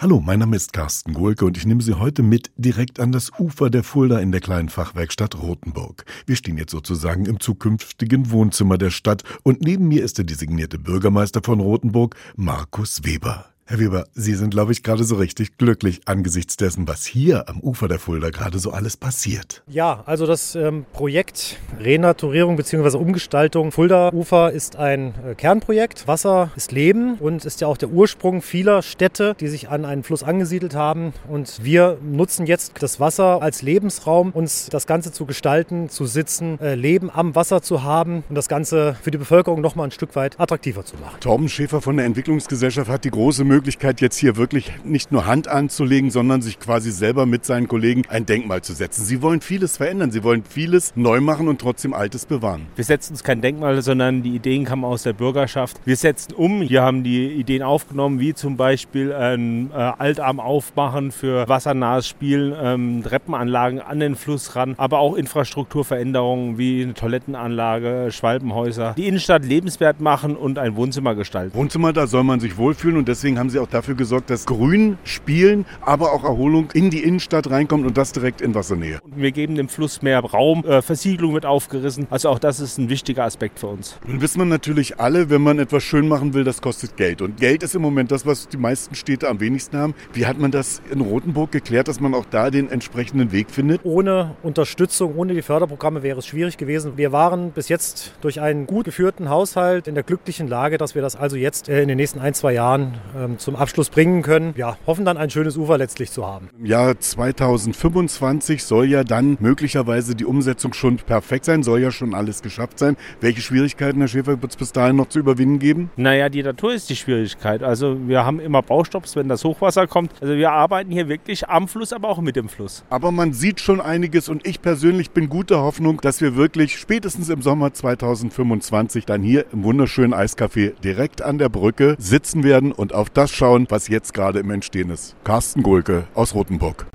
Hallo, mein Name ist Carsten Gohlke und ich nehme Sie heute mit direkt an das Ufer der Fulda in der kleinen Fachwerkstatt Rothenburg. Wir stehen jetzt sozusagen im zukünftigen Wohnzimmer der Stadt und neben mir ist der designierte Bürgermeister von Rothenburg, Markus Weber. Herr Weber, Sie sind, glaube ich, gerade so richtig glücklich angesichts dessen, was hier am Ufer der Fulda gerade so alles passiert. Ja, also das ähm, Projekt Renaturierung bzw. Umgestaltung Fulda-Ufer ist ein äh, Kernprojekt. Wasser ist Leben und ist ja auch der Ursprung vieler Städte, die sich an einen Fluss angesiedelt haben. Und wir nutzen jetzt das Wasser als Lebensraum, uns das Ganze zu gestalten, zu sitzen, äh, Leben am Wasser zu haben und das Ganze für die Bevölkerung nochmal ein Stück weit attraktiver zu machen. Torben Schäfer von der Entwicklungsgesellschaft hat die große Möglichkeit, Möglichkeit, jetzt hier wirklich nicht nur Hand anzulegen, sondern sich quasi selber mit seinen Kollegen ein Denkmal zu setzen. Sie wollen vieles verändern, sie wollen vieles neu machen und trotzdem Altes bewahren. Wir setzen uns kein Denkmal, sondern die Ideen kamen aus der Bürgerschaft. Wir setzen um. Wir haben die Ideen aufgenommen, wie zum Beispiel ein äh, Altarm aufmachen für wassernahes Spielen, ähm, Treppenanlagen an den Fluss ran, aber auch Infrastrukturveränderungen wie eine Toilettenanlage, Schwalbenhäuser. Die Innenstadt lebenswert machen und ein Wohnzimmer gestalten. Wohnzimmer, da soll man sich wohlfühlen und deswegen haben haben sie auch dafür gesorgt, dass Grün, Spielen, aber auch Erholung in die Innenstadt reinkommt und das direkt in Wassernähe. Und wir geben dem Fluss mehr Raum, äh, Versiegelung wird aufgerissen. Also auch das ist ein wichtiger Aspekt für uns. Nun wissen wir natürlich alle, wenn man etwas schön machen will, das kostet Geld. Und Geld ist im Moment das, was die meisten Städte am wenigsten haben. Wie hat man das in Rothenburg geklärt, dass man auch da den entsprechenden Weg findet? Ohne Unterstützung, ohne die Förderprogramme wäre es schwierig gewesen. Wir waren bis jetzt durch einen gut geführten Haushalt in der glücklichen Lage, dass wir das also jetzt äh, in den nächsten ein, zwei Jahren ähm, zum Abschluss bringen können. Ja, hoffen dann ein schönes Ufer letztlich zu haben. Im Jahr 2025 soll ja dann möglicherweise die Umsetzung schon perfekt sein, soll ja schon alles geschafft sein. Welche Schwierigkeiten, Herr Schäfer, wird es bis dahin noch zu überwinden geben? Naja, die Natur ist die Schwierigkeit. Also wir haben immer Baustopps, wenn das Hochwasser kommt. Also wir arbeiten hier wirklich am Fluss, aber auch mit dem Fluss. Aber man sieht schon einiges und ich persönlich bin guter Hoffnung, dass wir wirklich spätestens im Sommer 2025 dann hier im wunderschönen Eiscafé direkt an der Brücke sitzen werden und auf das schauen, was jetzt gerade im Entstehen ist. Carsten Gohlke aus Rothenburg.